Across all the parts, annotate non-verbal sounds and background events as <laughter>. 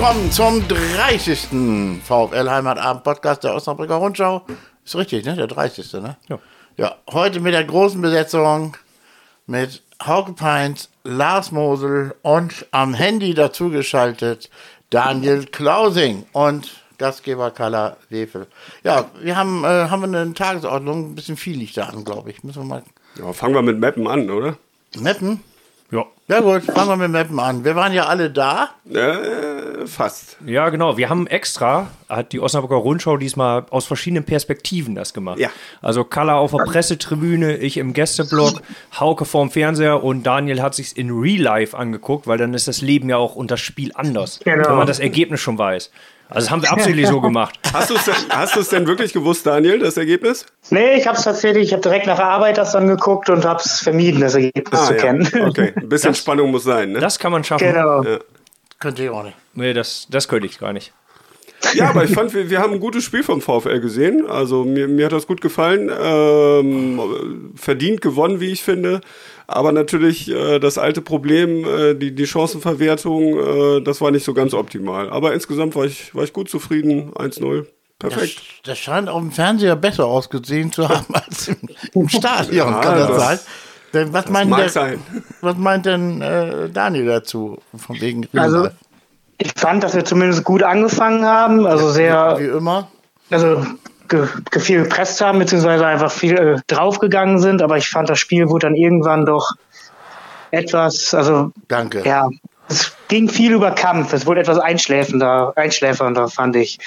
willkommen zum 30. VfL Heimatabend Podcast der Osnabrücker Rundschau. Ist richtig, ne? Der 30. ne? Ja. Ja, heute mit der großen Besetzung mit Hauke Peins, Lars Mosel und am Handy dazugeschaltet Daniel Klausing und Gastgeber Carla Wefel. Ja, wir haben, äh, haben wir eine Tagesordnung, ein bisschen viel liegt da an, glaube ich. Müssen wir mal Ja, fangen wir mit Mappen an, oder? mappen. Ja. Ja gut, fangen wir mit Mappen an. Wir waren ja alle da. Äh, fast. Ja, genau. Wir haben extra, hat die Osnabrücker Rundschau diesmal aus verschiedenen Perspektiven das gemacht. Ja. Also Kalla auf der Pressetribüne, ich im Gästeblock, Hauke vorm Fernseher und Daniel hat sich in Real Life angeguckt, weil dann ist das Leben ja auch und das Spiel anders, Genau. wenn man das Ergebnis schon weiß. Also das haben wir absolut so gemacht. <laughs> Hast du es denn, denn wirklich gewusst, Daniel, das Ergebnis? Nee, ich habe es tatsächlich, ich habe direkt nach der Arbeit das dann geguckt und habe es vermieden, das Ergebnis zu Ah, ja. kennen. Okay, ein bisschen Spannung muss sein, ne? Das kann man schaffen. genau. Könnte ich auch nicht. Nee, das, das könnte ich gar nicht. Ja, aber ich fand, wir, wir haben ein gutes Spiel vom VfL gesehen. Also mir, mir hat das gut gefallen. Ähm, verdient gewonnen, wie ich finde. Aber natürlich äh, das alte Problem, äh, die, die Chancenverwertung, äh, das war nicht so ganz optimal. Aber insgesamt war ich, war ich gut zufrieden. 1-0. Das, Perfekt. das scheint auf dem Fernseher besser ausgesehen zu haben <laughs> als im, im Stadion, Ja, kann das, das- sein? Denn was, meint mag der, sein. was meint denn äh, Daniel dazu? Von wegen Also ich fand, dass wir zumindest gut angefangen haben, also sehr, wie immer. also ge, ge viel gepresst haben, beziehungsweise einfach viel äh, draufgegangen sind, aber ich fand, das Spiel wurde dann irgendwann doch etwas, also Danke. ja, es ging viel über Kampf, es wurde etwas einschläfender, einschläfernder, fand ich.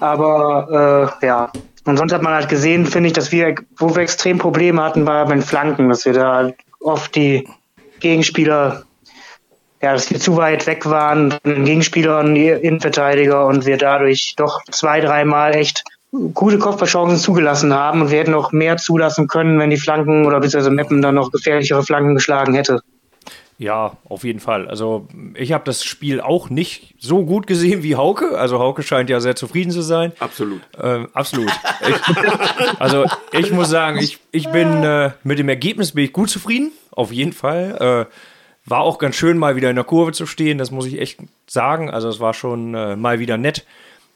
Aber äh, ja, und sonst hat man halt gesehen, finde ich, dass wir, wo wir extrem Probleme hatten, war bei den Flanken, dass wir da oft die Gegenspieler, ja, dass wir zu weit weg waren, den Gegenspieler und die Innenverteidiger und wir dadurch doch zwei, dreimal echt gute Kopfballchancen zugelassen haben und wir hätten noch mehr zulassen können, wenn die Flanken oder beziehungsweise Meppen dann noch gefährlichere Flanken geschlagen hätte. Ja, auf jeden Fall. Also ich habe das Spiel auch nicht so gut gesehen wie Hauke. Also Hauke scheint ja sehr zufrieden zu sein. Absolut. Ähm, absolut. Ich, <laughs> also ich muss sagen, ich, ich bin äh, mit dem Ergebnis bin ich gut zufrieden, auf jeden Fall. Äh, war auch ganz schön, mal wieder in der Kurve zu stehen, das muss ich echt sagen. Also es war schon äh, mal wieder nett.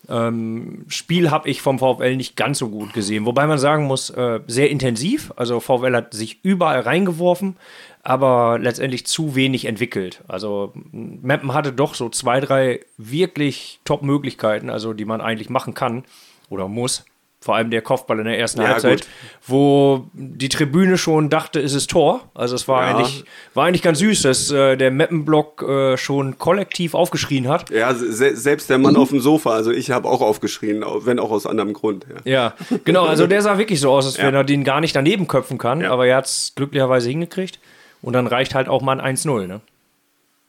Ähm, Spiel habe ich vom VfL nicht ganz so gut gesehen. Wobei man sagen muss, äh, sehr intensiv. Also VfL hat sich überall reingeworfen, aber letztendlich zu wenig entwickelt. Also Meppen hatte doch so zwei, drei wirklich Top-Möglichkeiten, also die man eigentlich machen kann oder muss. Vor allem der Kopfball in der ersten Ja, Halbzeit, gut. wo die Tribüne schon dachte, es ist Tor. Also es war Ja. eigentlich war eigentlich ganz süß, dass äh, der Meppenblock äh, schon kollektiv aufgeschrien hat. Ja, se selbst der Mann auf dem Sofa, also ich habe auch aufgeschrien, wenn auch aus anderem Grund. Ja. Ja, genau. Also der sah wirklich so aus, als wenn er den gar nicht daneben köpfen kann. Aber er hat es glücklicherweise hingekriegt. Und dann reicht halt auch mal ein 1-0. Ne?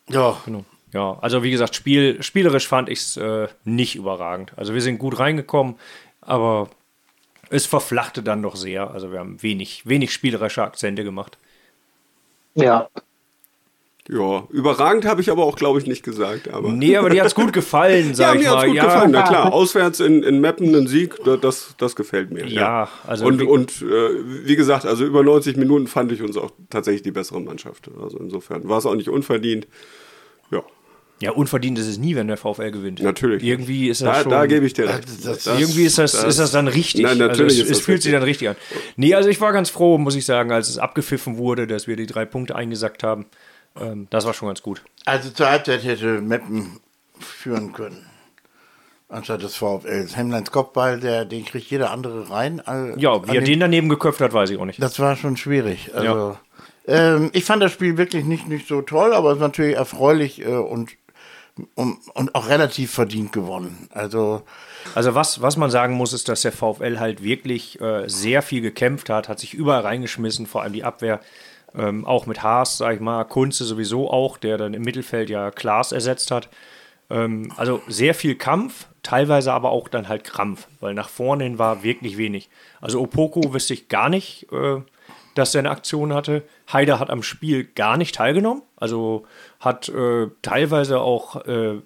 Ja, Genau. Ja, also wie gesagt, Spiel, spielerisch fand ich es äh, nicht überragend. Also wir sind gut reingekommen, aber es verflachte dann doch sehr. Also wir haben wenig, wenig spielerische Akzente gemacht. Ja. Ja, überragend habe ich aber auch, glaube ich, nicht gesagt. Aber Nee, aber dir hat es gut <laughs> gefallen, ja, sag ich mir hat's mal. gut ja, gefallen. Na klar, auswärts in, in Meppen einen Sieg, da- das, das gefällt mir. Ja, also und wie- und äh, wie gesagt, also über 90 Minuten fand ich uns auch tatsächlich die bessere Mannschaft. Also insofern war es auch nicht unverdient. Ja, Ja, unverdient ist es nie, wenn der VfL gewinnt. Natürlich. Irgendwie ist das da, schon. da gebe ich dir recht. das- Das- irgendwie ist das, ist das dann richtig. Nein, natürlich also es, ist es das fühlt sich richtig. dann richtig an. Nee, also ich war ganz froh, muss ich sagen, als es abgepfiffen wurde, dass wir die drei Punkte eingesackt haben. Ähm, das war schon ganz gut. also zur Halbzeit hätte Meppen führen können. Anstatt des VfLs. Hemmleins Kopfball, der, den kriegt jeder andere rein. Äh, Ja, wie er den daneben geköpft hat, weiß ich auch nicht. Das war schon schwierig. Also, ähm, ich fand das Spiel wirklich nicht, nicht so toll, aber es ist natürlich erfreulich äh, und, und, und auch relativ verdient gewonnen. Also, Also was, was man sagen muss, ist, dass der VfL halt wirklich äh, sehr viel gekämpft hat, hat sich überall reingeschmissen, vor allem die Abwehr. Ähm, auch mit Haas, sag ich mal, Kunze sowieso auch, der dann im Mittelfeld ja Klaas ersetzt hat. Ähm, also sehr viel Kampf, teilweise aber auch dann halt Krampf, weil nach vorne hin war wirklich wenig. Also Opoko wüsste ich gar nicht, äh, dass er eine Aktion hatte. Haider hat am Spiel gar nicht teilgenommen, also hat äh, teilweise auch, äh,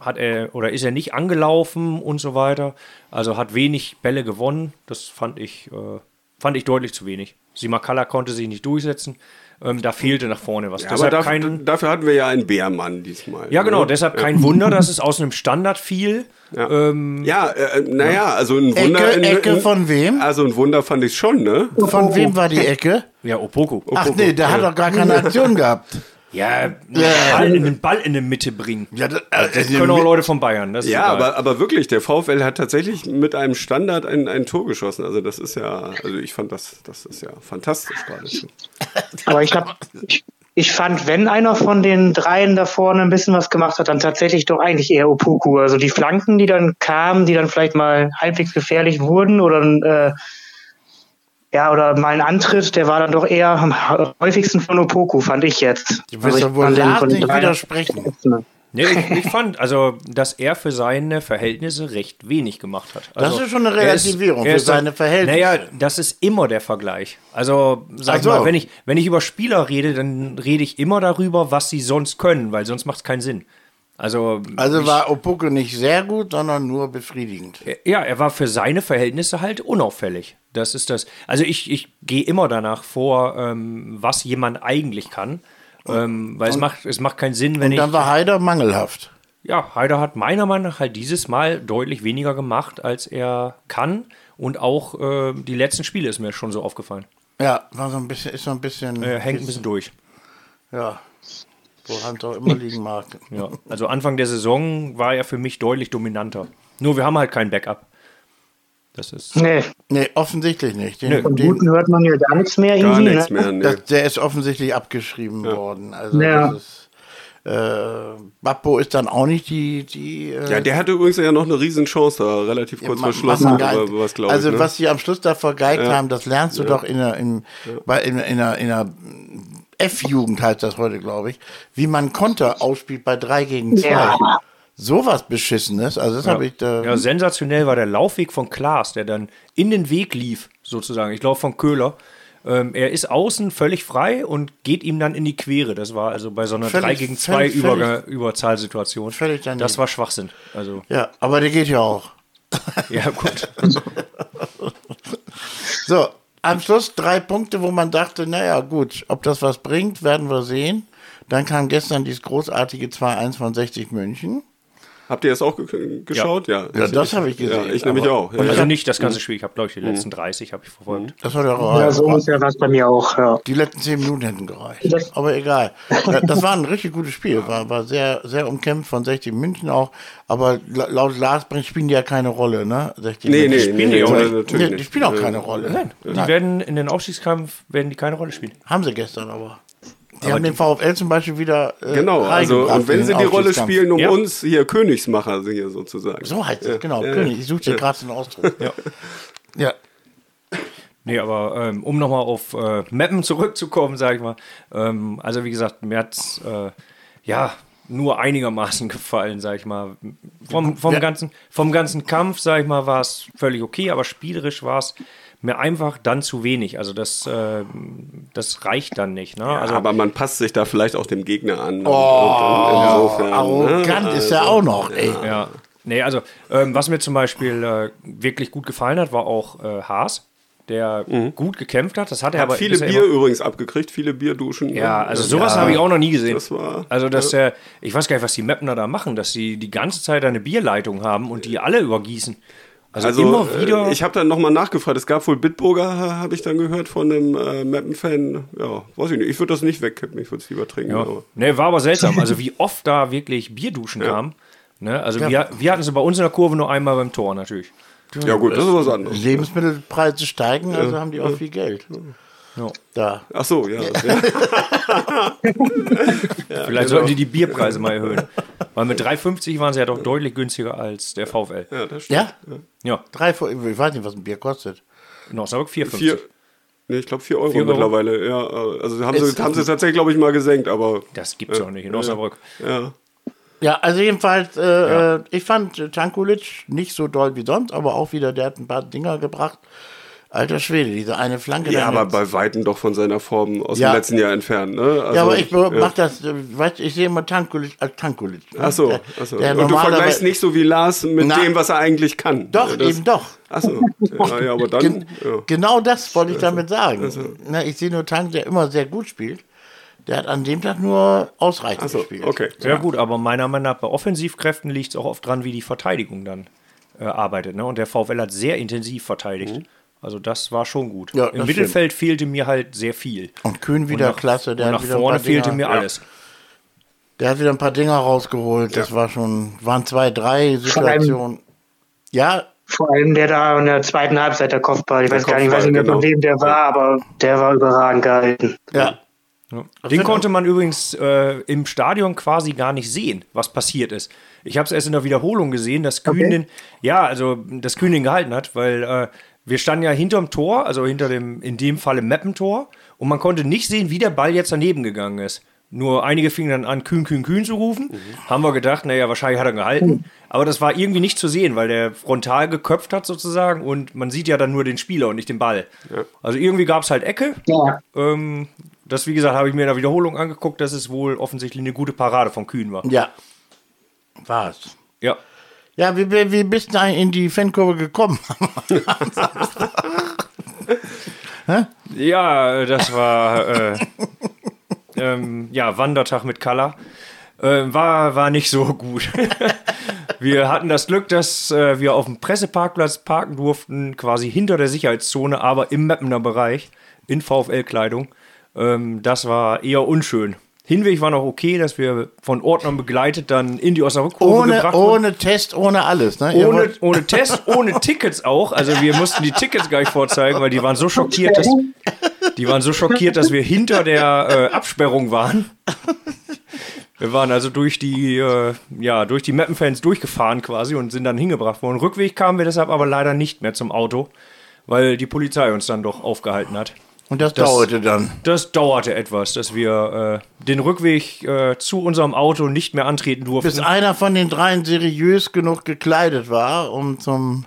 hat er oder ist er nicht angelaufen und so weiter. Also hat wenig Bälle gewonnen. Das fand ich äh, fand ich deutlich zu wenig. Simakala konnte sich nicht durchsetzen. Ähm, da fehlte nach vorne was. Ja, aber deshalb dafür, kein, dafür hatten wir ja einen Bärmann diesmal. ja, genau, ne? deshalb kein Wunder, dass es aus einem Standard fiel. Ja, Ähm, ja äh, naja, also ein Wunder. Ecke, in- Ecke in- von wem? Also ein Wunder fand ich schon, ne? Von wem war die Ecke? Ja, Opoku. Ach nee, der hat doch gar keine Aktion gehabt. Ja, einen Ball, in, den Ball in die Mitte bringen. Ja, das, Das können auch Leute von Bayern. Ja, aber, aber wirklich, der VfL hat tatsächlich mit einem Standard ein, ein Tor geschossen. Also das ist ja, also ich fand das, das ist ja fantastisch gerade. <laughs> Aber ich hab, ich, ich fand, wenn einer von den dreien da vorne ein bisschen was gemacht hat, dann tatsächlich doch eigentlich eher Opoku. Also die Flanken, die dann kamen, die dann vielleicht mal halbwegs gefährlich wurden oder äh, ja, oder mal ein Antritt, der war dann doch eher am häufigsten von Opoku, fand ich jetzt. Du Also wirst ich doch wohl von den nicht widersprechen. <laughs> Nee, ich, ich fand, also, dass er für seine Verhältnisse recht wenig gemacht hat. Also, Das ist schon eine er ist- Relativierung er für ist- seine Verhältnisse. Naja, das ist immer der Vergleich. Also, sag Ach ich so. mal, wenn ich, wenn ich über Spieler rede, dann rede ich immer darüber, was sie sonst können, weil sonst macht es keinen Sinn. Also, Also war Opoku nicht sehr gut, sondern nur befriedigend. ja, er war für seine Verhältnisse halt unauffällig. Das ist das. Also ich, ich gehe immer danach vor, ähm, was jemand eigentlich kann. Ähm, weil es macht, es macht keinen Sinn, wenn Und ich. dann war Haider mangelhaft. Ja, Heider hat meiner Meinung nach halt dieses Mal deutlich weniger gemacht, als er kann. Und auch äh, die letzten Spiele ist mir schon so aufgefallen. Ja, war so ein bisschen, ist so ein bisschen. Er hängt ein bisschen durch. Ja. Woran es auch immer liegen mag. <laughs> Ja. Also Anfang der Saison war er für mich deutlich dominanter. Nur wir haben halt kein Backup. Das ist. Nee, Nee, offensichtlich nicht. Den, von den, Guten hört man ja gar nichts mehr Gar irgendwie. nichts ne? mehr. Nee. das, der ist offensichtlich abgeschrieben worden. Also Ja. das ist. Äh, Bappo ist dann auch nicht die. die äh, Ja, der hatte übrigens ja noch eine Riesenchance da, relativ kurz Ma- verschlossen, was glaube also ich. Ne? was sie am Schluss da vergeigt Ja. haben, das lernst du doch in der, in, bei, in, in einer, in einer F-Jugend heißt das heute, glaube ich, wie man Konter ausspielt bei 3 gegen 2. Ja. Sowas Beschissenes, also das habe ich da. Ja, sensationell war der Laufweg von Klaas, der dann in den Weg lief, sozusagen. Ich glaube von Köhler. Ähm, er ist außen völlig frei und geht ihm dann in die Quere. Das war also bei so einer Völlig- 3 gegen 2 völlig- Über Überzahlsituation. Völlig daneben. Das war Schwachsinn. Also, ja, aber der geht ja auch. ja, gut. <laughs> So, am Schluss drei Punkte, wo man dachte, naja, gut, ob das was bringt, werden wir sehen. Dann kam gestern dieses großartige 2-1 von 60 München. Habt ihr das auch ge geschaut? Ja, Ja, das habe ich gesehen, Ja, ich nämlich auch. Ja, Also ja. nicht das ganze Spiel. Ich habe, glaube ich, die letzten 30 habe ich verfolgt. Das hat ja auch Ja, so ungefähr war es bei mir auch. Ja. Die letzten zehn Minuten hätten gereicht. Das- Aber egal. Ja, Das war ein <laughs> richtig gutes Spiel. War, war sehr, sehr umkämpft von 60 München auch. Aber la- laut Lars Brink spielen die ja keine Rolle, ne? 60 Nee, nee, München. nee, die nee, auch nee, nicht. natürlich Nee, die nicht. spielen auch Äh, keine Rolle. Nein, die werden in den Aufstiegskampf werden die keine Rolle spielen. Haben sie gestern aber. Die haben den VfL zum Beispiel wieder. Äh, Genau, also und wenn sie die Rolle spielen, um Ja. uns hier Königsmacher hier sozusagen. So heißt es, Ja, genau. ja, König. Ich suche dir gerade den Ausdruck. Ja. Ja. Nee, aber ähm, um nochmal auf äh, Mappen zurückzukommen, sage ich mal. Ähm, also wie gesagt, mir hat äh, ja nur einigermaßen <laughs> gefallen, sage ich mal. Vom, vom, Ja. ganzen, vom ganzen Kampf, sage ich mal, war es völlig okay, aber spielerisch war es mir einfach dann zu wenig. Also das, äh, das reicht dann nicht. Ne? also, aber man passt sich da vielleicht auch dem Gegner an. Oh, insofern, arrogant ne? ist er auch noch, ey. Ja. Nee, also ähm, was mir zum Beispiel äh, wirklich gut gefallen hat, war auch äh, Haas, der gut gekämpft hat. Das hat er Hat aber viele er Bier immer- übrigens abgekriegt, viele Bierduschen. Ja, also sowas habe ich auch noch nie gesehen. Das war- also, dass der, ich weiß gar nicht, was die Mapner da machen, dass sie die ganze Zeit eine Bierleitung haben und die alle übergießen. Also, Also immer wieder. äh, ich habe dann nochmal nachgefragt. Es gab wohl Bitburger, ha- habe ich dann gehört von einem äh, Mappen-Fan. Ja, weiß ich nicht. Ich würde das nicht wegkippen. Ich würde es lieber trinken. ja. Aber. Nee, war aber seltsam. Also <laughs> wie oft da wirklich Bierduschen kamen. Ne? Also wir, wir hatten sie bei uns in der Kurve nur einmal beim Tor natürlich. ja gut, das ist was anderes. Lebensmittelpreise steigen, also haben die auch viel Geld. Ja. Da. Ach so, ja. <laughs> <laughs> ja. Vielleicht genau. sollten die die Bierpreise mal erhöhen. Weil mit 3,50 waren sie ja doch deutlich günstiger als der VfL. ja das stimmt. Ja? Ja, Drei, ich weiß nicht, was ein Bier kostet. in Osnabrück 4,50. Vier, nee, ich glaube 4 Euro, Vier Euro? mittlerweile. Ja, äh, also haben sie, haben sie tatsächlich, glaube ich, mal gesenkt, aber Das gibt's doch nicht in Osnabrück. ja. Ja, also jedenfalls, äh, äh, ich fand äh, Tankulic nicht so doll wie sonst, aber auch wieder, der hat ein paar Dinger gebracht. Alter Schwede, diese eine Flanke. Ja, aber bei Weitem doch von seiner Form aus Ja. dem letzten Jahr entfernt. Ne? Also, ja, aber ich ja. mach das, äh, weißt, ich sehe immer Tankulic als Tankulic. ne? Ach so, Der- ach so. der Und du vergleichst nicht so wie Lars mit Na. dem, was er eigentlich kann. Doch, das, eben doch. Ach so. Ja, ja, aber dann. Gen ja. Genau das wollte ich damit sagen. Na, ich sehe nur Tank, der immer sehr gut spielt. Der hat an dem Tag nur ausreichend Ach so, gespielt. okay. Ja, gut, aber meiner Meinung nach bei Offensivkräften liegt es auch oft dran, wie die Verteidigung dann äh, arbeitet. Ne? Und der VfL hat sehr intensiv verteidigt. Also das war schon gut. Ja, Im Mittelfeld fehlte mir halt sehr viel. Und Kühn wieder nach, klasse. Der und nach vorne fehlte Dinger, mir alles. Der hat wieder ein paar Dinger rausgeholt. Das war schon, waren zwei, drei Situationen. Ja, Vor allem der da in der zweiten Halbzeit, der Kopfball. Ich weiß gar nicht, weiß Kopfball, nicht mehr, von genau. wem der war, aber der war überragend gehalten. ja. Den sind konnte man übrigens äh, im Stadion quasi gar nicht sehen, was passiert ist. Ich habe es erst in der Wiederholung gesehen, dass Kühn Okay. den, ja, also dass Kühn den gehalten hat, weil äh, wir standen ja hinterm Tor, also hinter dem, in dem Fall im Mappentor, und man konnte nicht sehen, wie der Ball jetzt daneben gegangen ist. Nur einige fingen dann an, Kühn, Kühn, Kühn zu rufen. Haben wir gedacht, naja, wahrscheinlich hat er gehalten. Aber das war irgendwie nicht zu sehen, weil der frontal geköpft hat sozusagen und man sieht ja dann nur den Spieler und nicht den Ball. Also irgendwie gab es halt Ecke. Ja. Ähm, das, wie gesagt, habe ich mir in der Wiederholung angeguckt, dass es wohl offensichtlich eine gute Parade von Kühn war. Ja. War's. Ja. Ja, wie, wie, bist du in die Fankurve gekommen? Ja, das war äh, ähm, ja, Wandertag mit Kalla. Äh, war, war nicht so gut. <laughs> wir hatten das Glück, dass äh, wir auf dem Presseparkplatz parken durften, quasi hinter der Sicherheitszone, aber im Mappener Bereich, in VfL-Kleidung. Ähm, das war eher unschön. Hinweg war noch okay, dass wir von Ordnern begleitet dann in die Osnabrück-Kurve Ohne, gebracht wurden. ohne Test, ohne alles. Ne? Ohne, ohne Test, ohne Tickets auch. Also wir mussten die Tickets gar nicht vorzeigen, weil die waren so schockiert, dass, die waren so schockiert, dass wir hinter der äh, Absperrung waren. Wir waren also durch die, äh, ja, durch die Mappenfans durchgefahren quasi und sind dann hingebracht worden. Rückweg kamen wir deshalb aber leider nicht mehr zum Auto, weil die Polizei uns dann doch aufgehalten hat. Und das, Das- dauerte dann. Das dauerte etwas, dass wir äh, den Rückweg äh, zu unserem Auto nicht mehr antreten durften. Bis einer von den dreien seriös genug gekleidet war, um zum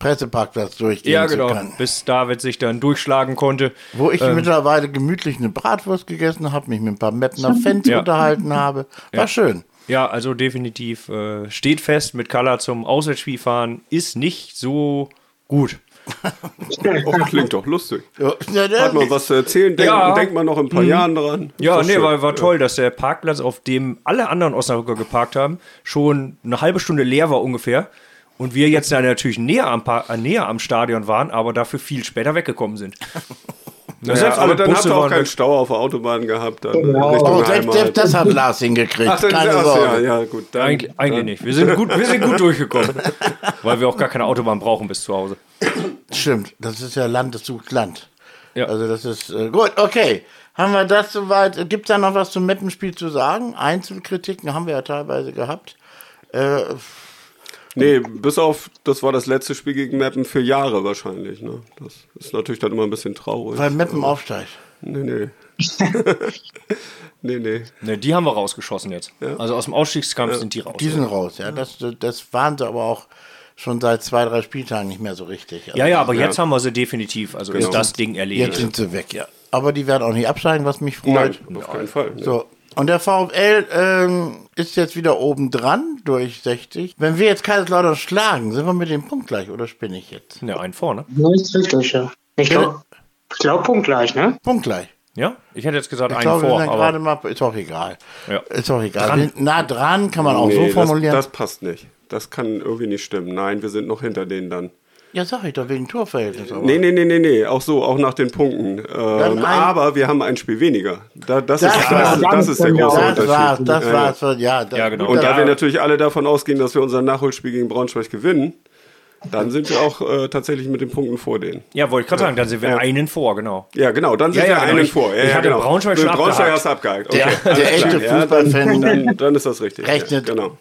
Presseparkplatz durchgehen Ja, zu genau. können. Bis David sich dann durchschlagen konnte. Wo ich Ähm. mittlerweile gemütlich eine Bratwurst gegessen habe, mich mit ein paar Mapner Fans Ja. unterhalten habe. War Ja. schön. Ja, also definitiv äh, steht fest, mit Kalla zum Auswärtsspiel fahren ist nicht so gut. Oh, <laughs> klingt doch lustig. Ja. Hat man was zu erzählen? Denkt, Ja. denkt man noch in ein paar Jahren dran? Ja, nee, schön. war, war toll, dass der Parkplatz, auf dem alle anderen Osnabrücker geparkt haben, schon eine halbe Stunde leer war ungefähr. Und wir jetzt ja natürlich näher am, Pa- äh, näher am Stadion waren, aber dafür viel später weggekommen sind. <laughs> Ja, selbst aber dann habt Busse ihr auch keinen. Stau auf der Autobahn gehabt. Dann Genau. Oh, selbst, selbst das hat Lars hingekriegt. Ach, Keine ach, Sorge. ja, ja, gut. Dann, Eigentlich, eigentlich nicht. Wir sind, gut, wir sind gut <laughs> durchgekommen. weil wir auch gar keine Autobahn brauchen bis zu Hause. Stimmt, das ist ja Land zu Land. Ja. Also das ist äh, gut, okay. Haben wir das soweit? Gibt es da noch was zum Mappenspiel zu sagen? Einzelkritiken haben wir ja teilweise gehabt. Äh, Nee, bis auf, das war das letzte Spiel gegen Meppen für Jahre wahrscheinlich. Ne? Das ist natürlich dann immer ein bisschen traurig. weil Meppen aufsteigt. Nee, nee. <laughs> nee, nee. Ne, die haben wir rausgeschossen jetzt. Also aus dem Ausstiegskampf sind die raus. Die sind raus, ja. Das, das waren sie aber auch schon seit zwei, drei Spieltagen nicht mehr so richtig. Also ja, ja, aber Ja. jetzt haben wir sie definitiv. Also ist das Ding erledigt. Jetzt sind sie weg, ja. Aber die werden auch nicht absteigen, was mich Nein, freut. auf keinen Fall. ne. So. Und der VfL ähm, ist jetzt wieder oben dran durch 60. Wenn wir jetzt Kaiserslautern schlagen, sind wir mit dem Punkt gleich oder spinne ich jetzt? Ja, ein vorne. Ja, ist richtig, ja. Ich glaube, ich glaub, punktgleich, ne? Punkt gleich. Ja, ich hätte jetzt gesagt Ich einen glaube, wir vor, sind aber gerade mal, ist auch egal. Ja. Ist auch egal. Dran. Wir nah dran kann man auch Nee, so formulieren. Das, das passt nicht. Das kann irgendwie nicht stimmen. Nein, wir sind noch hinter denen dann. ja, sag ich doch, wegen Torverhältnis. Aber. Nee, nee, nee, nee, nee. Auch so, auch nach den Punkten. Ähm, ein- aber wir haben ein Spiel weniger. Da, das, Das ist, das, das ist der große das Unterschied. war's, das Ja, war's. Ja, Ja, genau. Und da Ja. wir natürlich alle davon ausgehen, dass wir unser Nachholspiel gegen Braunschweig gewinnen, dann sind wir auch äh, tatsächlich mit den Punkten vor denen. ja, wollte ich gerade sagen, dann sind wir Ja. einen vor, genau. Ja, genau, dann sind Ja, ja, wir genau. einen Ich- vor. Ja, ich ja, hatte genau. Braunschweig schon Braunschweig abgehakt. hast du abgehakt. Der- Okay, der alles echte. Ja, Fußballfan dann, <laughs> dann, dann ist das richtig. rechnet- Ja, genau.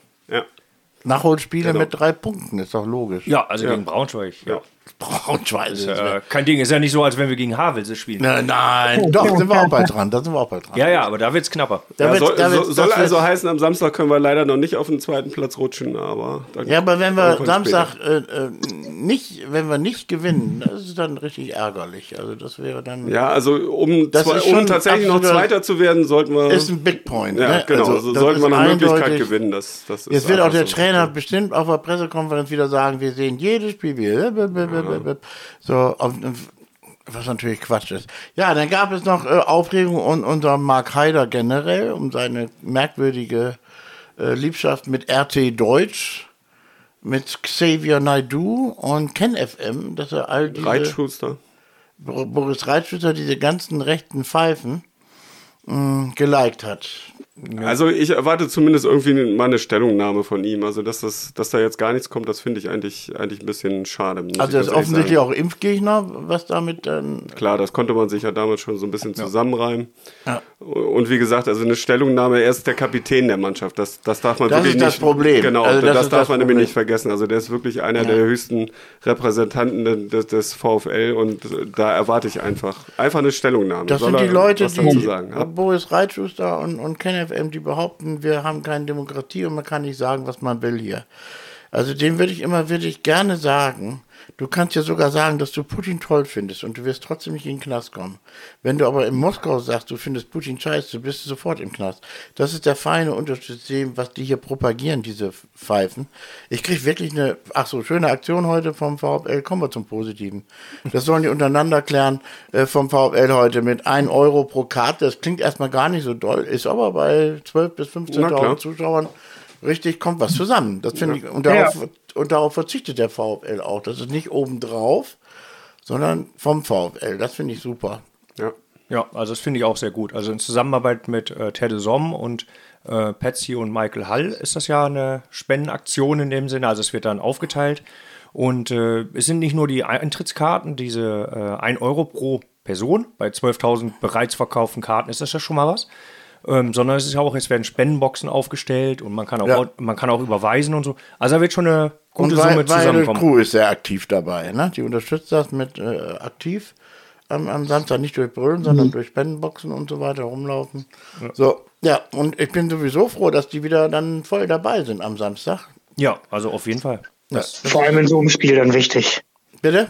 Nachholspiele Genau. mit drei Punkten, ist doch logisch. Ja, also Ja. gegen Braunschweig. Ja. Ja. Braunschweig ist es. Äh, kein Ding, ist ja nicht so, als wenn wir gegen Havelse spielen. Nein, nein, doch, <laughs> sind wir auch bald dran. Da sind wir auch bald dran. Ja, ja, aber da wird's knapper. Da Ja, soll, da wird's- soll, also heißen, am Samstag können wir leider noch nicht auf den zweiten Platz rutschen, aber dann Ja, aber wenn wir Samstag äh, äh, nicht, wenn wir nicht gewinnen, das ist dann richtig ärgerlich. Also das wäre dann Ja, also um, Das zwei, um tatsächlich noch Zweiter zu werden, sollten wir. ist ein Big Point. ja, ne? genau. Also, so sollten wir nach Möglichkeit eindeutig. gewinnen. Das, das ist Jetzt wird auch der so. Trainer bestimmt auf der Pressekonferenz wieder sagen, wir sehen jedes Spiel wieder. So, auf, was natürlich Quatsch ist. Ja, dann gab es noch äh, Aufregung um unser Mark Haider generell, um seine merkwürdige äh, Liebschaft mit RT Deutsch, mit Xavier Naidu und Ken FM, dass er all diese Reitschuster. Bor- Boris Reitschützer diese ganzen rechten Pfeifen mh, geliked hat. Also ich erwarte zumindest irgendwie mal eine Stellungnahme von ihm. Also dass das, dass da jetzt gar nichts kommt, das finde ich eigentlich, eigentlich ein bisschen schade. Also er ist offensichtlich sagen. auch Impfgegner, was damit dann Klar, das konnte man sich ja damals schon so ein bisschen zusammenreimen. Ja. Und wie gesagt, also eine Stellungnahme, er ist der Kapitän der Mannschaft. Das, das darf man Das wirklich ist das nicht. Problem. Genau, Also das, das ist darf das man nämlich nicht vergessen. Also der ist wirklich einer der höchsten Repräsentanten des, des VfL und da erwarte ich einfach einfach eine Stellungnahme. Das Soll sind die Leute, die. Boris Reitschuster und, und KenFM, die behaupten, wir haben keine Demokratie und man kann nicht sagen, was man will hier. Also dem würde ich immer wirklich gerne sagen, du kannst ja sogar sagen, dass du Putin toll findest und du wirst trotzdem nicht in den Knast kommen. Wenn du aber in Moskau sagst, du findest Putin scheiße, bist du sofort im Knast. Das ist der feine Unterschied zu dem, was die hier propagieren, diese Pfeifen. Ich kriege wirklich eine, ach so, schöne Aktion heute vom VfL, kommen wir zum Positiven. Das sollen die untereinander klären äh, vom VfL heute mit 1 Euro pro Karte. Das klingt erstmal gar nicht so doll, ist aber bei 12.000 bis Na klar. 15.000 Zuschauern richtig kommt was zusammen. Das finde ich, und darauf, und darauf verzichtet der VfL auch. Das ist nicht obendrauf, sondern vom VfL. Das finde ich super. Ja. Ja, also das finde ich auch sehr gut. Also in Zusammenarbeit mit äh, Tedde Somm und äh, Patsy und Michael Hall ist das ja eine Spendenaktion in dem Sinne. Also es wird dann aufgeteilt. Und äh, es sind nicht nur die Eintrittskarten, diese äh, 1 Euro pro Person. Bei 12.000 bereits verkauften Karten ist das ja schon mal was. Ähm, sondern es ist ja auch, es werden Spendenboxen aufgestellt und man kann auch, Ja. man kann auch überweisen und so. Also da wird schon eine gute Und Summe zusammenkommen. Crew ist sehr aktiv dabei. Ne? Die unterstützt das mit äh, aktiv am, am Samstag nicht durch Brüllen, sondern durch Spendenboxen und so weiter rumlaufen. So, ja, und ich bin sowieso froh, dass die wieder dann voll dabei sind am Samstag. Ja, also auf jeden Fall. Das, Vor allem in so einem Spiel dann wichtig. Bitte?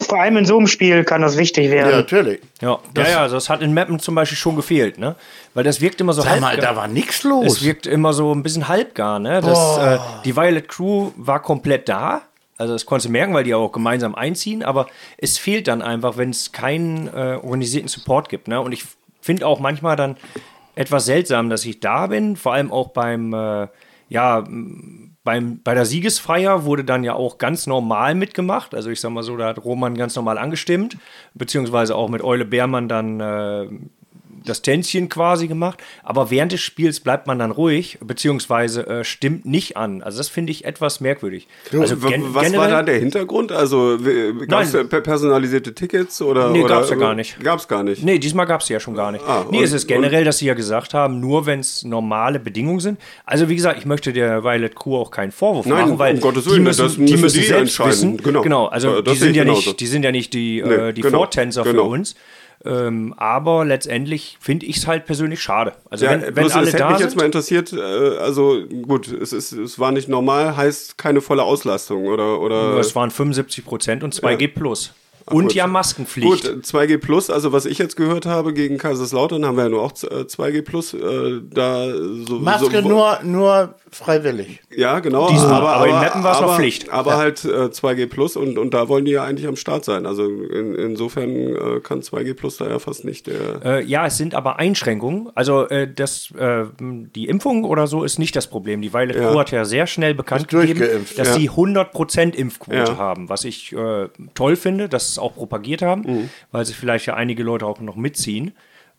Vor allem in so einem Spiel kann das wichtig Ja, werden. natürlich. Ja, ja, ja, also das hat in Mappen zum Beispiel schon gefehlt, ne? Weil das wirkt immer so Sag mal, halbgar. da war nichts Es los. wirkt immer so ein bisschen halbgar, ne? Das, äh, die Violet Crew war komplett da. Also das konntest du merken, weil die auch gemeinsam einziehen, aber es fehlt dann einfach, wenn es keinen äh, organisierten Support gibt, ne? Und ich finde auch manchmal dann etwas seltsam, dass ich da bin, vor allem auch beim, äh, ja, beim, bei der Siegesfeier wurde dann ja auch ganz normal mitgemacht. Also ich sag mal so, da hat Roman ganz normal angestimmt, beziehungsweise auch mit Eule Beermann dann äh, das Tänzchen quasi gemacht. Aber während des Spiels bleibt man dann ruhig, beziehungsweise äh, stimmt nicht an. Also das finde ich etwas merkwürdig. Also Was war da der Hintergrund? Also gab es personalisierte Tickets oder? Nee, oder, gab's ja gar nicht. Gab es gar nicht. Nee, diesmal gab es ja schon gar nicht. Ah, nee, und- es ist generell, dass sie ja gesagt haben, nur wenn es normale Bedingungen sind. Also wie gesagt, ich möchte der Violet Crew auch keinen Vorwurf Nein, machen, weil um Gottes die Willen, müssen, das die müssen müssen die selbst entscheiden. wissen. Genau. genau also Äh, das die sind, ja nicht, die sind ja nicht die, Nee, äh, die genau, Vortänzer genau. für uns. Ähm, aber letztendlich finde ich es halt persönlich schade. Also Ja, wenn, wenn alle es hätte da mich sind, jetzt mal interessiert, äh, also gut, es, ist, es war nicht normal, heißt keine volle Auslastung oder oder es waren 75 Prozent und 2G plus. Und gut. ja Maskenpflicht. Gut, 2G Plus, also was ich jetzt gehört habe gegen Kaiserslautern, haben wir ja nur auch äh, 2G Plus, äh, da so, Maske so, nur, nur freiwillig. Ja, genau. Diesmal, aber in Meppen war's noch aber- Pflicht. Aber halt äh, 2G Plus und, und da wollen die ja eigentlich am Start sein. Also in, insofern äh, kann 2G Plus da ja fast nicht der. Äh, ja, es sind aber Einschränkungen. Also äh, das, äh, die Impfung oder so ist nicht das Problem. Die Violet Ja. Hat ja sehr schnell bekannt gegeben, dass ja. sie 100% Impfquote Ja. haben, was ich äh, toll finde, dass sie es auch propagiert haben, Mhm. weil sich vielleicht ja einige Leute auch noch mitziehen.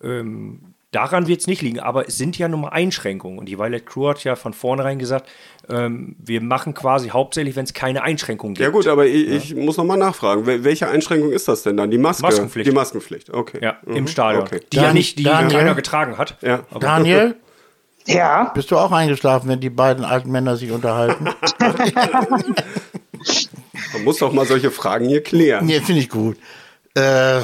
Ähm, daran wird es nicht liegen, aber es sind ja nun mal Einschränkungen. Und die Violet Crew hat ja von vornherein gesagt, ähm, wir machen quasi hauptsächlich, wenn es keine Einschränkungen gibt. Ja gut, aber ich, ich muss nochmal nachfragen. Wel- Welche Einschränkung ist das denn dann? Die Maske? Maskenpflicht. Die Maskenpflicht, okay. Ja, Mhm. im Stadion. Okay. Die ja Dan- nicht, die Daniel? keiner getragen hat. Ja. Daniel, Ja, bist du auch eingeschlafen, wenn die beiden alten Männer sich unterhalten? <laughs> Man muss doch mal solche Fragen hier klären. Nee, finde ich gut. Äh, <laughs>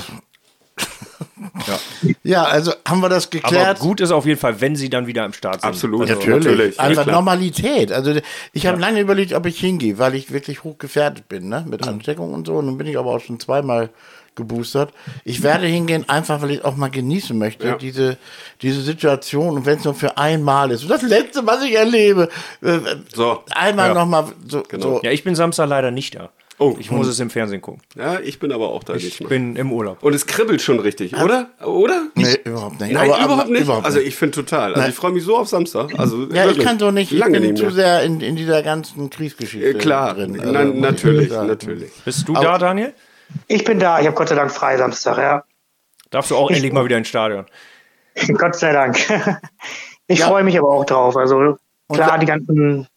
ja. also haben wir das Aber geklärt. gut ist auf jeden Fall, wenn sie dann wieder im Start sind. Absolut. Also, Natürlich. natürlich. Einfach klar. Normalität. Also ich habe lange überlegt, ob ich hingehe, weil ich wirklich hochgefährdet bin, ne? Mit Ansteckung und so. Und dann bin ich aber auch schon zweimal geboostert. Ich werde hingehen, einfach weil ich auch mal genießen möchte, Ja. diese, diese Situation. Und wenn es nur für einmal ist. Und das Letzte, was ich erlebe. Äh, So. Einmal Ja. nochmal so, Genau. so. Ja, ich bin Samstag leider nicht da. Oh. Ich muss es im Fernsehen gucken. Ja, ich bin aber auch da Ich bin im Urlaub. Und es kribbelt schon richtig, oder? Oder? Nee, überhaupt nicht. Nein, Aber- aber- überhaupt nicht. überhaupt also ich finde total. Also Nein. ich freue mich so auf Samstag. Also Ja, ich wirklich. kann so nicht. Ich Lange bin nicht zu sehr in, in dieser ganzen Kriegsgeschichte Äh, Klar, drin. Also, ich natürlich, natürlich. Bist du da, Daniel? Ich bin da, ich habe Gott sei Dank frei Samstag, ja. Darfst du auch endlich mal wieder ins Stadion? <laughs> Gott sei Dank. <laughs> Ich Ja. freue mich aber auch drauf. Also klar, die ganzen,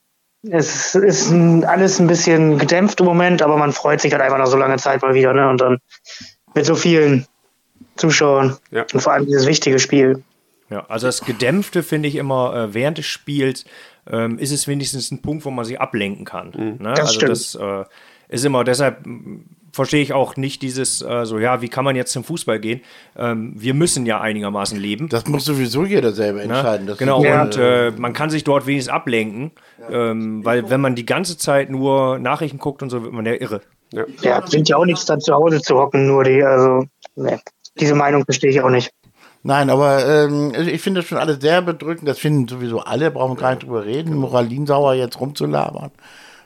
es ist ein, alles ein bisschen gedämpft im Moment, aber man freut sich halt einfach nach so langer Zeit mal wieder, ne? Und dann mit so vielen Zuschauern Ja. und vor allem dieses wichtige Spiel. Ja, also das Gedämpfte finde ich immer äh, während des Spiels ähm, ist es wenigstens ein Punkt, wo man sich ablenken kann. Ne? Das also stimmt. das äh, ist immer, deshalb verstehe ich auch nicht dieses, äh, so ja, wie kann man jetzt zum Fußball gehen? Ähm, wir müssen ja einigermaßen leben. Das muss sowieso jeder selber Ne? entscheiden. Das Genau, Ja. und äh, man kann sich dort wenigstens ablenken, ähm, weil wenn man die ganze Zeit nur Nachrichten guckt und so, wird man ja irre. Ja. Ja, bringt ja auch nichts, dann zu Hause zu hocken, nur die, also, ne, diese Meinung verstehe ich auch nicht. Nein, aber ähm, ich finde das schon alles sehr bedrückend. Das finden sowieso alle, brauchen wir gar nicht drüber reden. Moralinsauer jetzt rumzulabern.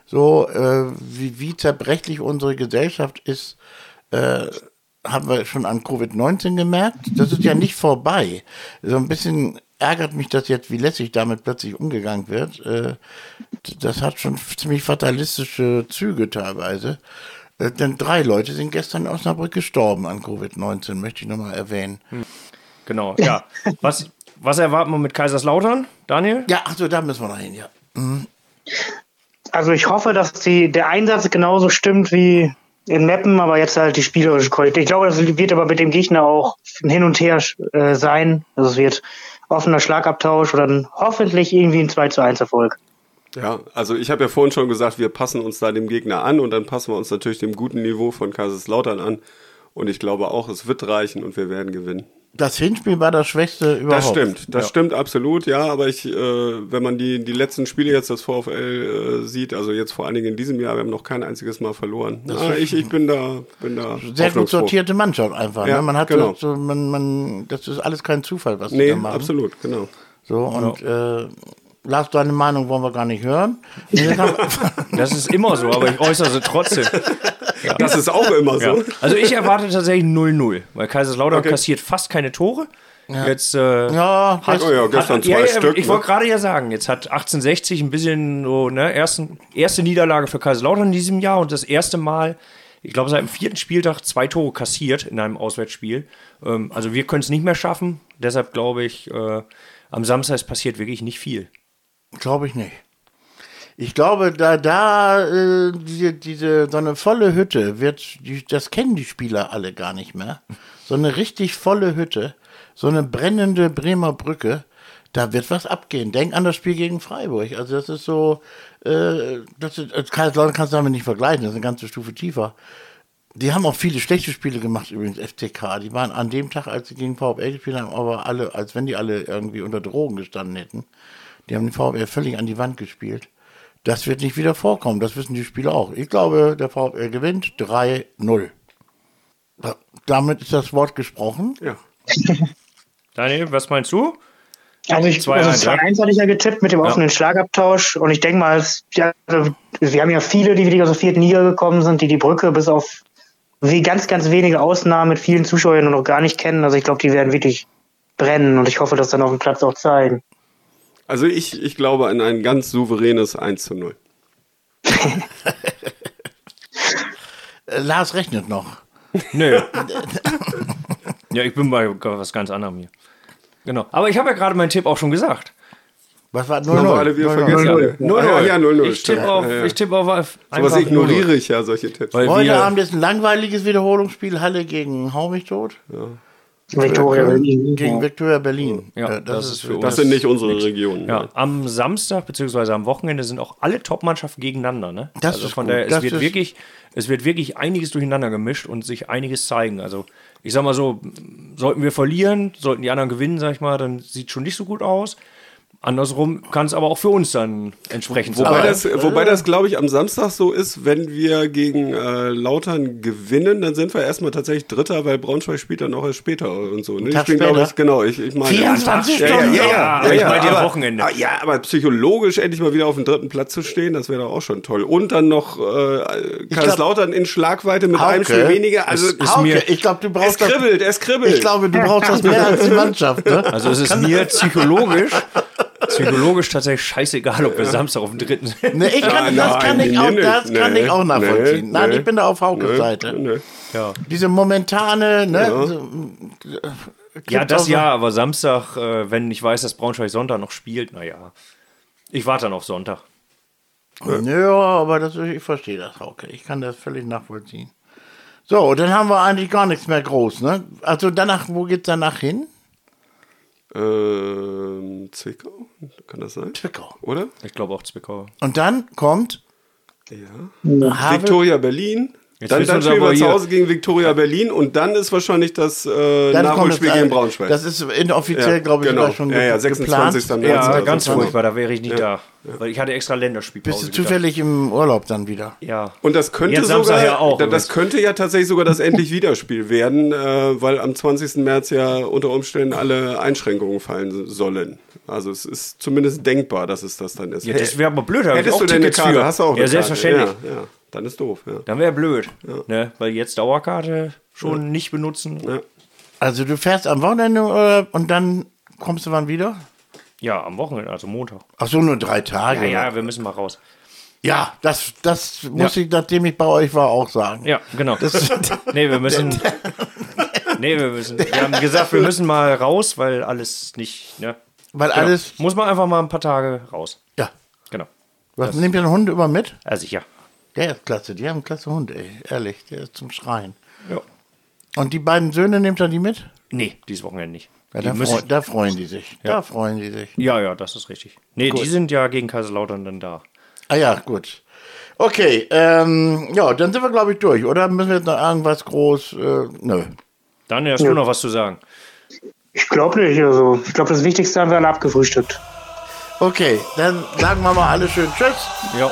So, äh, wie, wie zerbrechlich unsere Gesellschaft ist, äh, haben wir schon an Covid-19 gemerkt. Das ist ja nicht vorbei. So ein bisschen ärgert mich das jetzt, wie lässig damit plötzlich umgegangen wird. Äh, das hat schon ziemlich fatalistische Züge teilweise. Äh, denn drei Leute sind gestern in Osnabrück gestorben an Covid-19, möchte ich nochmal erwähnen. Genau, ja. <laughs> Was, was erwarten wir mit Kaiserslautern, Daniel? Ja, also da müssen wir noch hin, ja. Also ich hoffe, dass die, der Einsatz genauso stimmt wie in Meppen, aber jetzt halt die spielerische Qualität. Ich glaube, das wird aber mit dem Gegner auch ein Hin und Her äh, sein. Also es wird offener Schlagabtausch oder dann hoffentlich irgendwie ein 2 zu 1 Erfolg. Ja, also ich habe ja vorhin schon gesagt, wir passen uns da dem Gegner an und dann passen wir uns natürlich dem guten Niveau von Kaiserslautern an. Und ich glaube auch, es wird reichen und wir werden gewinnen. Das Hinspiel war das Schwächste überhaupt. Das stimmt, das stimmt absolut, ja. Aber ich, äh, wenn man die, die letzten Spiele jetzt das VfL äh, sieht, also jetzt vor allen Dingen in diesem Jahr, wir haben noch kein einziges Mal verloren. Ah, ich, ich bin da, bin da Sehr gut sortierte Mannschaft einfach. Ja, ne? Man hat genau. so, man, man, das ist alles kein Zufall, was die Nee, da machen. absolut, genau. So, und äh, Lars, deine Meinung wollen wir gar nicht hören. <laughs> Das ist immer so, aber ich äußere sie trotzdem. <laughs> Das ist auch immer Ja. so. Also ich erwarte tatsächlich 0-0, weil Kaiserslautern Okay. kassiert fast keine Tore. Jetzt äh, ja, hat, Oh ja, gestern hat, zwei ja, ja, Stück. Ich ne? wollte gerade ja sagen, jetzt hat 1860 ein bisschen so, ne, ersten, erste Niederlage für Kaiserslautern in diesem Jahr und das erste Mal, ich glaube, seit dem vierten Spieltag zwei Tore kassiert in einem Auswärtsspiel. Ähm, also wir können es nicht mehr schaffen. Deshalb glaube ich, äh, am Samstag es passiert wirklich nicht viel. glaube ich nicht. Ich glaube, da, da, äh, diese, diese, so eine volle Hütte wird, die, das kennen die Spieler alle gar nicht mehr. So eine richtig volle Hütte, so eine brennende Bremer Brücke, da wird was abgehen. Denk an das Spiel gegen Freiburg. Also das ist so, äh, das ist, Kaiserslautern kannst du damit nicht vergleichen, das ist eine ganze Stufe tiefer. Die haben auch viele schlechte Spiele gemacht, übrigens, FCK. Die waren an dem Tag, als sie gegen VfL gespielt haben, aber alle, als wenn die alle irgendwie unter Drogen gestanden hätten. Die haben den VfL völlig an die Wand gespielt. Das wird nicht wieder vorkommen, das wissen die Spieler auch. Ich glaube, der VfL gewinnt 3-0. Da- Damit ist das Wort gesprochen. Ja. <laughs> Daniel, was meinst du? Also ich 2-1, also ja. 2-1 hatte ich ja getippt mit dem offenen Schlagabtausch und ich denke mal, es, ja, also, wir haben ja viele, die wieder aus der vierten Liga gekommen sind, die die Brücke bis auf wie ganz, ganz wenige Ausnahmen mit vielen Zuschauern noch gar nicht kennen. Also ich glaube, die werden wirklich brennen und ich hoffe, dass dann auf dem Platz auch zeigen. Also ich, ich glaube an ein ganz souveränes 1 zu 0. Äh, Lars rechnet noch. Nö. <laughs> ja, ich bin bei was ganz anderem hier. Genau. Aber ich habe ja gerade meinen Tipp auch schon gesagt. Was war Haben wir 0-0? alle wieder 0-0. vergessen. Null, Ah, ja, ja, 0-0. Ich tippe auf, Ja, ja. ich tippe auf Sowas einfach ignoriere 0-0. ich ja, solche Tipps. Weil Heute wir, Abend ist ein langweiliges Wiederholungsspiel Halle gegen Hau mich tot. Viktoria Berlin. Gegen Viktoria Berlin. Ja, Äh, das ist für uns. Das sind nicht unsere Regionen. Ja, am Samstag bzw. am Wochenende sind auch alle Top-Mannschaften gegeneinander. Ne? Das also ist von gut. daher, es Das wird ist- wirklich, es wird wirklich einiges durcheinander gemischt und sich einiges zeigen. Also ich sag mal so, sollten wir verlieren, sollten die anderen gewinnen, sag ich mal, dann sieht schon nicht so gut aus. Andersrum kann es aber auch für uns dann entsprechend Wobei sein. das, wobei das glaube ich, am Samstag so ist, wenn wir gegen äh, Lautern gewinnen, dann sind wir erstmal tatsächlich Dritter, weil Braunschweig spielt dann auch erst später und so. Ne? Ich bin, glaube ich, genau, ich, ich meine. 24 ja, ja, Stunden? ja, ja, Ja, ja, ich ja, meine ja aber- Wochenende. ah, Ja, aber psychologisch endlich mal wieder auf dem dritten Platz zu stehen, das wäre doch auch schon toll. Und dann noch äh, Kaiserslautern in Schlagweite mit einem Hauke, Spiel weniger. Also ist Hauke, mir- ich glaube, du es brauchst das, kribbelt, es kribbelt. Ich glaube, du brauchst das <laughs> mehr als die Mannschaft. Ne? Also es ist mir psychologisch, psychologisch tatsächlich scheißegal, ob wir Samstag auf dem dritten sind. Ne, ich kann, Nein, das kann nein, ich auch, nee, das kann nee, ich auch nachvollziehen. nee, Nein, nee. ich bin da auf Haukes Seite. Nee. Ja. Diese momentane, ne? so, Ja, gibt's das ja, aber Samstag, äh, wenn ich weiß, dass Braunschweig Sonntag noch spielt, naja. Ich warte dann auf Sonntag. Ja, aber das, ich verstehe das, Hauke. Ich kann das völlig nachvollziehen. So, dann haben wir eigentlich gar nichts mehr groß, ne? Also danach, wo geht's danach hin? Ähm, Zwickau? Kann das sein? Zwickau. Oder? Ich glaube auch Zwickau. Und dann kommt Ja. Havel, Viktoria Berlin. Jetzt dann dann uns spielen wir zu Hause gegen Viktoria Berlin und dann ist wahrscheinlich das äh, dann Nachholspiel das, gegen Braunschweig. Das ist inoffiziell, Ja, glaube ich, genau. schon Ja, ja, ge- 26. geplant. März. Ja, also ganz furchtbar, da wäre ich nicht da. Weil ich hatte extra Länderspielpause. Bist du gedacht. zufällig im Urlaub dann wieder? Ja. Und das könnte Jetzt sogar, ja auch, übrigens. das könnte ja tatsächlich sogar das endlich Wiederspiel werden, äh, weil am 20. März ja unter Umständen alle Einschränkungen fallen sollen. Also es ist zumindest denkbar, dass es das dann ist. ja das wäre aber blöd, Hättest du denn eine Tickets Karte? für. Hast du auch eine Ja, Karte? selbstverständlich. Ja, ja, dann ist doof. Ja. Dann wäre blöd. Ne? Weil jetzt Dauerkarte schon nicht benutzen. Ja. Also du fährst am Wochenende oder, und dann kommst du wann wieder? Ja, am Wochenende, also Montag. Ach so, nur drei Tage. Ja, ja, wir müssen mal raus. Ja, das, das muss ich, nachdem ich bei euch war, auch sagen. Ja, genau. <laughs> nee, wir müssen. nee, wir müssen. Wir haben gesagt, wir müssen mal raus, weil alles nicht. Ne? Weil Genau. alles, Muss man einfach mal ein paar Tage raus. ja. Genau. Was nehmt ihr den Hund immer mit? Also sicher. Der ist klasse, die haben einen klasse Hund, ey. Ehrlich, der ist zum Schreien. Ja. Und die beiden Söhne nehmt ihr die mit? Nee, dieses Wochenende nicht. Ja, Die da, müssen- freu, da freuen die sich. Da freuen die sich. ja, ja, das ist richtig. Nee, die sind ja gegen Kaiserslautern dann da. Ah ja, gut. Okay, ähm, ja, dann sind wir, glaube ich, durch. Oder müssen wir jetzt noch irgendwas groß? Äh, nö. Daniel, hast du noch was zu sagen? Ich glaube nicht. Also, ich glaube, das Wichtigste haben wir alle abgefrühstückt. Okay, dann sagen wir mal alle schön Tschüss. Ja.